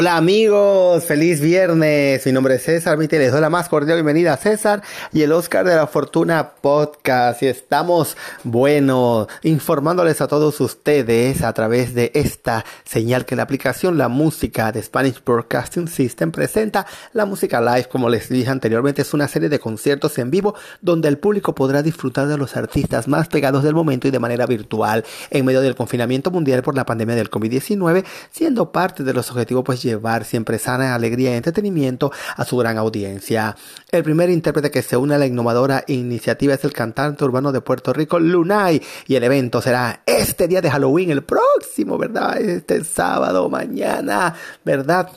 Hola amigos, feliz viernes. Mi nombre es César Mite, les doy la más cordial bienvenida a César y el Oscar de la Fortuna Podcast. Y estamos, bueno, informándoles a todos ustedes a través de esta señal que la aplicación La Música de Spanish Broadcasting System presenta la música live, como les dije anteriormente, es una serie de conciertos en vivo donde el público podrá disfrutar de los artistas más pegados del momento y de manera virtual en medio del confinamiento mundial por la pandemia del COVID-19, siendo parte de los objetivos pues llevar siempre sana alegría y entretenimiento a su gran audiencia. El primer intérprete que se une a la innovadora iniciativa es el cantante urbano de Puerto Rico, Lunay, y el evento será este día de Halloween, el próximo, ¿verdad? Este sábado, mañana, ¿verdad?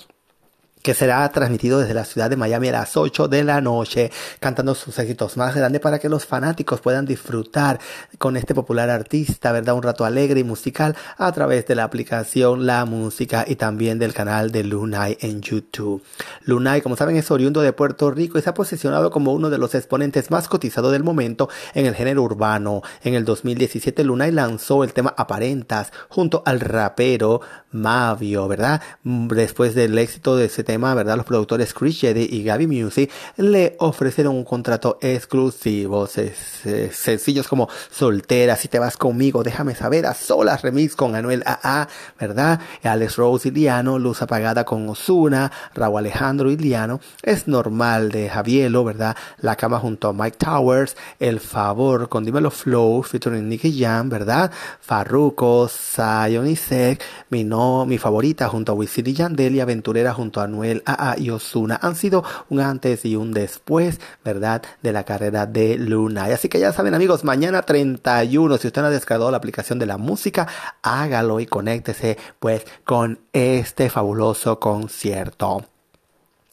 Que será transmitido desde la ciudad de Miami a las 8 de la noche, cantando sus éxitos más grandes para que los fanáticos puedan disfrutar con este popular artista, ¿verdad? Un rato alegre y musical a través de la aplicación La Música y también del canal de Lunay en YouTube. Lunay, como saben, es oriundo de Puerto Rico y se ha posicionado como uno de los exponentes más cotizados del momento en el género urbano. En el 2017, Lunay lanzó el tema Aparentas junto al rapero Mavio, ¿verdad? Después del éxito de ese ¿verdad? Los productores Chris Jedi y Gaby Music le ofrecieron un contrato exclusivo. Sencillos como Soltera, si te vas conmigo, déjame saber, a solas remix con Anuel AA, ¿verdad? Alex Rose y Liano, Luz Apagada con Osuna, Raúl Alejandro y Liano, Es Normal de Javielo, ¿verdad? La Cama junto a Mike Towers, El Favor con Dímelo Flow, featuring Nicky Jam, ¿verdad? Farruko, Zion y Sek, mi no mi favorita junto a Wisin y Yandel y Aventurera junto a Noel AA y Osuna han sido un antes y un después, ¿verdad? De la carrera de Luna. Y así que ya saben amigos, mañana 31, si usted no ha descargado la aplicación de la música, hágalo y conéctese pues con este fabuloso concierto.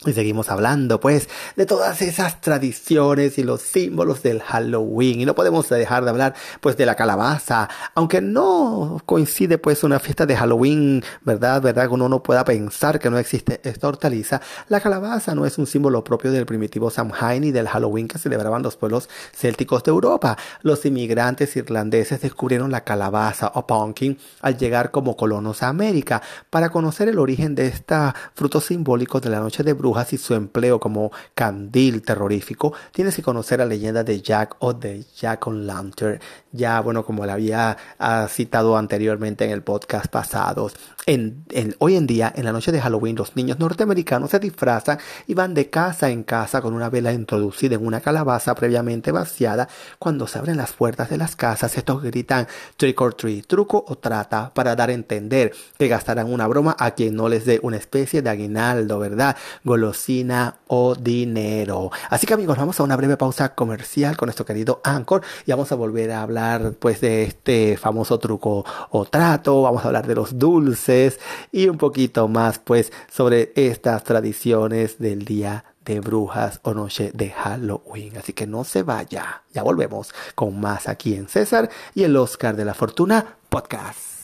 Y seguimos hablando, pues, de todas esas tradiciones y los símbolos del Halloween. Y no podemos dejar de hablar, pues, de la calabaza. Aunque no coincide, pues, una fiesta de Halloween, ¿verdad? ¿Verdad? Uno no pueda pensar que no existe esta hortaliza. La calabaza no es un símbolo propio del primitivo Samhain y del Halloween que celebraban los pueblos célticos de Europa. Los inmigrantes irlandeses descubrieron la calabaza o pumpkin al llegar como colonos a América. Para conocer el origen de esta fruto simbólico de la noche de y su empleo como candil terrorífico, tienes que conocer la leyenda de Jack o de Jack on Lantern. Ya, bueno, como la había ah, citado anteriormente en el podcast pasado. En, hoy en día, en la noche de Halloween, los niños norteamericanos se disfrazan y van de casa en casa con una vela introducida en una calabaza previamente vaciada. Cuando se abren las puertas de las casas, estos gritan trick or treat, truco o trata, para dar a entender que gastarán una broma a quien no les dé una especie de aguinaldo, ¿verdad? Golosina o dinero. Así que amigos, vamos a una breve pausa comercial con nuestro querido Anchor y vamos a volver a hablar pues de este famoso truco o trato, vamos a hablar de los dulces y un poquito más pues sobre estas tradiciones del día de brujas o noche de Halloween. Así que no se vaya. Ya volvemos con más aquí en César y el Oscar de la Fortuna podcast.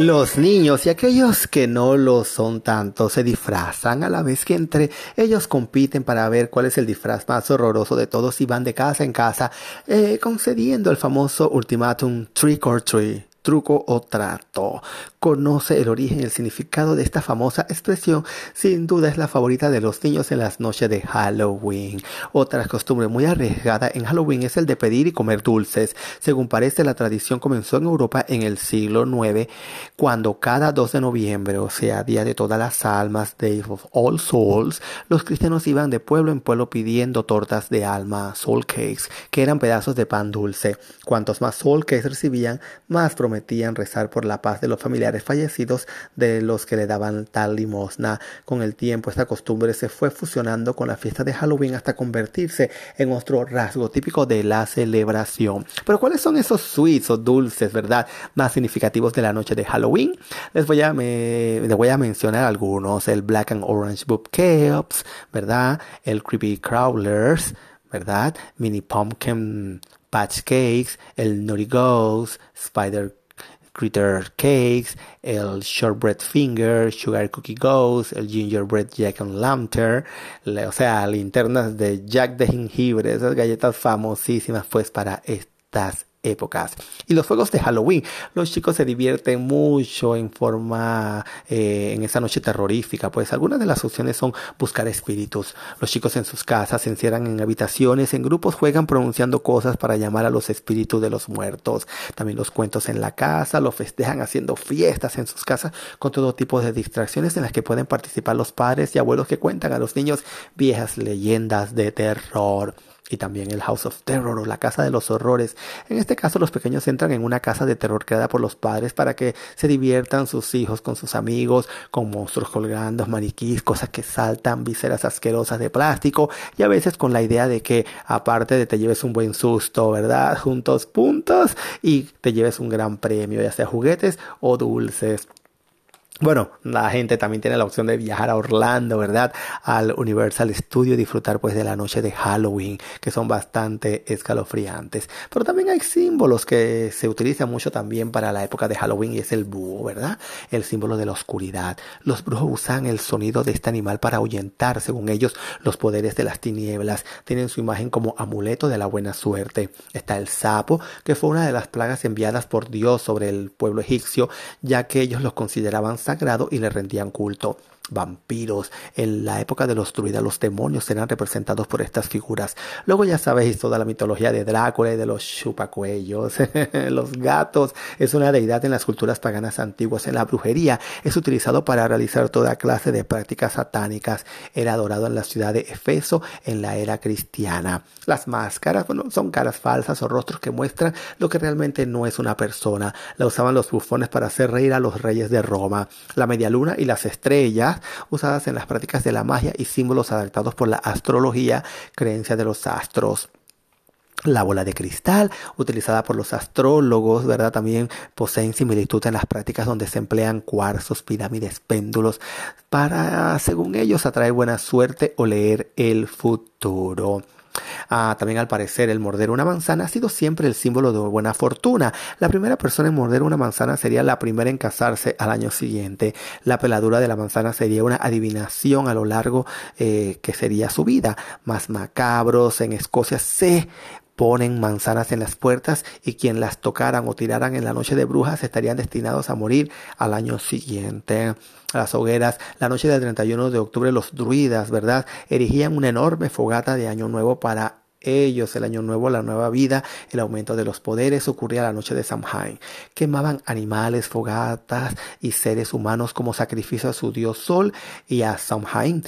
Los niños y aquellos que no lo son tanto se disfrazan a la vez que entre ellos compiten para ver cuál es el disfraz más horroroso de todos y van de casa en casa eh, concediendo el famoso ultimátum trick or treat truco o trato. Conoce el origen y el significado de esta famosa expresión. Sin duda es la favorita de los niños en las noches de Halloween. Otra costumbre muy arriesgada en Halloween es el de pedir y comer dulces. Según parece, la tradición comenzó en Europa en el siglo IX, cuando cada 2 de noviembre, o sea, Día de todas las almas, Day of All Souls, los cristianos iban de pueblo en pueblo pidiendo tortas de alma, soul cakes, que eran pedazos de pan dulce. Cuantos más soul cakes recibían, más prometían rezar por la paz de los familiares fallecidos de los que le daban tal limosna. Con el tiempo esta costumbre se fue fusionando con la fiesta de Halloween hasta convertirse en otro rasgo típico de la celebración. Pero ¿cuáles son esos sweets o dulces, verdad, más significativos de la noche de Halloween? Les voy a, me, les voy a mencionar algunos. El Black and Orange Boop Cakes, ¿verdad? El Creepy Crawlers, ¿verdad? Mini Pumpkin Patch Cakes, el Nutty Ghost, Spider Critter Cakes, el Shortbread Finger, Sugar Cookie Ghost, el Gingerbread Jack and Lantern, o sea, linternas de Jack de jengibre, esas galletas famosísimas pues para estas épocas. Y los juegos de Halloween. Los chicos se divierten mucho en forma, eh, en esa noche terrorífica. Pues algunas de las opciones son buscar espíritus. Los chicos en sus casas se encierran en habitaciones, en grupos juegan pronunciando cosas para llamar a los espíritus de los muertos. También los cuentos en la casa, los festejan haciendo fiestas en sus casas con todo tipo de distracciones en las que pueden participar los padres y abuelos que cuentan a los niños viejas leyendas de terror y también el House of Terror o la Casa de los Horrores. En este caso los pequeños entran en una casa de terror creada por los padres para que se diviertan sus hijos con sus amigos, con monstruos colgando, maniquís, cosas que saltan, vísceras asquerosas de plástico y a veces con la idea de que aparte de te lleves un buen susto, ¿verdad? Juntos puntos y te lleves un gran premio, ya sea juguetes o dulces. Bueno, la gente también tiene la opción de viajar a Orlando, ¿verdad? Al Universal Studio y disfrutar pues de la noche de Halloween, que son bastante escalofriantes. Pero también hay símbolos que se utilizan mucho también para la época de Halloween y es el búho, ¿verdad? El símbolo de la oscuridad. Los brujos usan el sonido de este animal para ahuyentar, según ellos, los poderes de las tinieblas. Tienen su imagen como amuleto de la buena suerte. Está el sapo, que fue una de las plagas enviadas por Dios sobre el pueblo egipcio, ya que ellos los consideraban sagrado y le rendían culto vampiros. En la época de los druidas, los demonios eran representados por estas figuras. Luego ya sabéis toda la mitología de Drácula y de los chupacuellos. los gatos es una deidad en las culturas paganas antiguas. En la brujería es utilizado para realizar toda clase de prácticas satánicas. Era adorado en la ciudad de Efeso en la era cristiana. Las máscaras son caras falsas o rostros que muestran lo que realmente no es una persona. La usaban los bufones para hacer reír a los reyes de Roma. La media luna y las estrellas usadas en las prácticas de la magia y símbolos adaptados por la astrología, creencia de los astros. La bola de cristal, utilizada por los astrólogos, ¿verdad? También poseen similitud en las prácticas donde se emplean cuarzos, pirámides, péndulos, para, según ellos, atraer buena suerte o leer el futuro. Ah, también al parecer el morder una manzana ha sido siempre el símbolo de buena fortuna. La primera persona en morder una manzana sería la primera en casarse al año siguiente. La peladura de la manzana sería una adivinación a lo largo eh, que sería su vida. Más macabros en Escocia se ponen manzanas en las puertas y quien las tocaran o tiraran en la noche de brujas estarían destinados a morir al año siguiente. Las hogueras, la noche del 31 de octubre los druidas, ¿verdad? Erigían una enorme fogata de año nuevo para ellos, el año nuevo, la nueva vida, el aumento de los poderes ocurría la noche de Samhain. Quemaban animales, fogatas y seres humanos como sacrificio a su dios Sol y a Samhain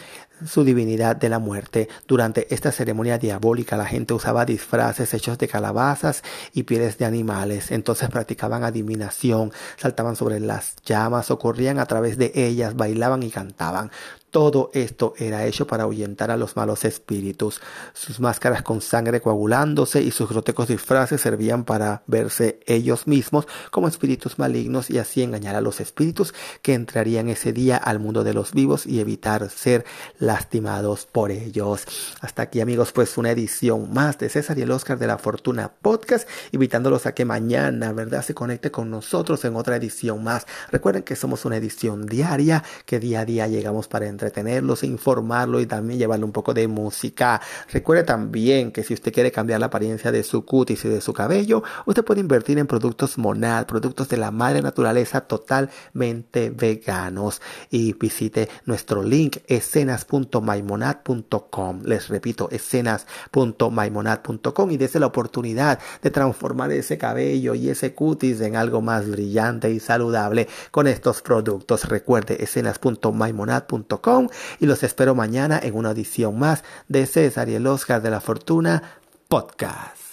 su divinidad de la muerte. Durante esta ceremonia diabólica la gente usaba disfraces hechos de calabazas y pieles de animales. Entonces practicaban adivinación, saltaban sobre las llamas o corrían a través de ellas, bailaban y cantaban. Todo esto era hecho para ahuyentar a los malos espíritus. Sus máscaras con sangre coagulándose y sus grotescos disfraces servían para verse ellos mismos como espíritus malignos y así engañar a los espíritus que entrarían ese día al mundo de los vivos y evitar ser lastimados por ellos. Hasta aquí amigos, pues una edición más de César y el Oscar de la Fortuna Podcast, invitándolos a que mañana, ¿verdad?, se conecte con nosotros en otra edición más. Recuerden que somos una edición diaria, que día a día llegamos para entrar entretenerlos, informarlo y también llevarle un poco de música. Recuerde también que si usted quiere cambiar la apariencia de su cutis y de su cabello, usted puede invertir en productos Monad, productos de la madre naturaleza totalmente veganos. Y visite nuestro link escenas.maimonad.com. Les repito, escenas.maimonad.com y dése la oportunidad de transformar ese cabello y ese cutis en algo más brillante y saludable con estos productos. Recuerde escenas.maimonad.com y los espero mañana en una edición más de César y el Oscar de la Fortuna Podcast.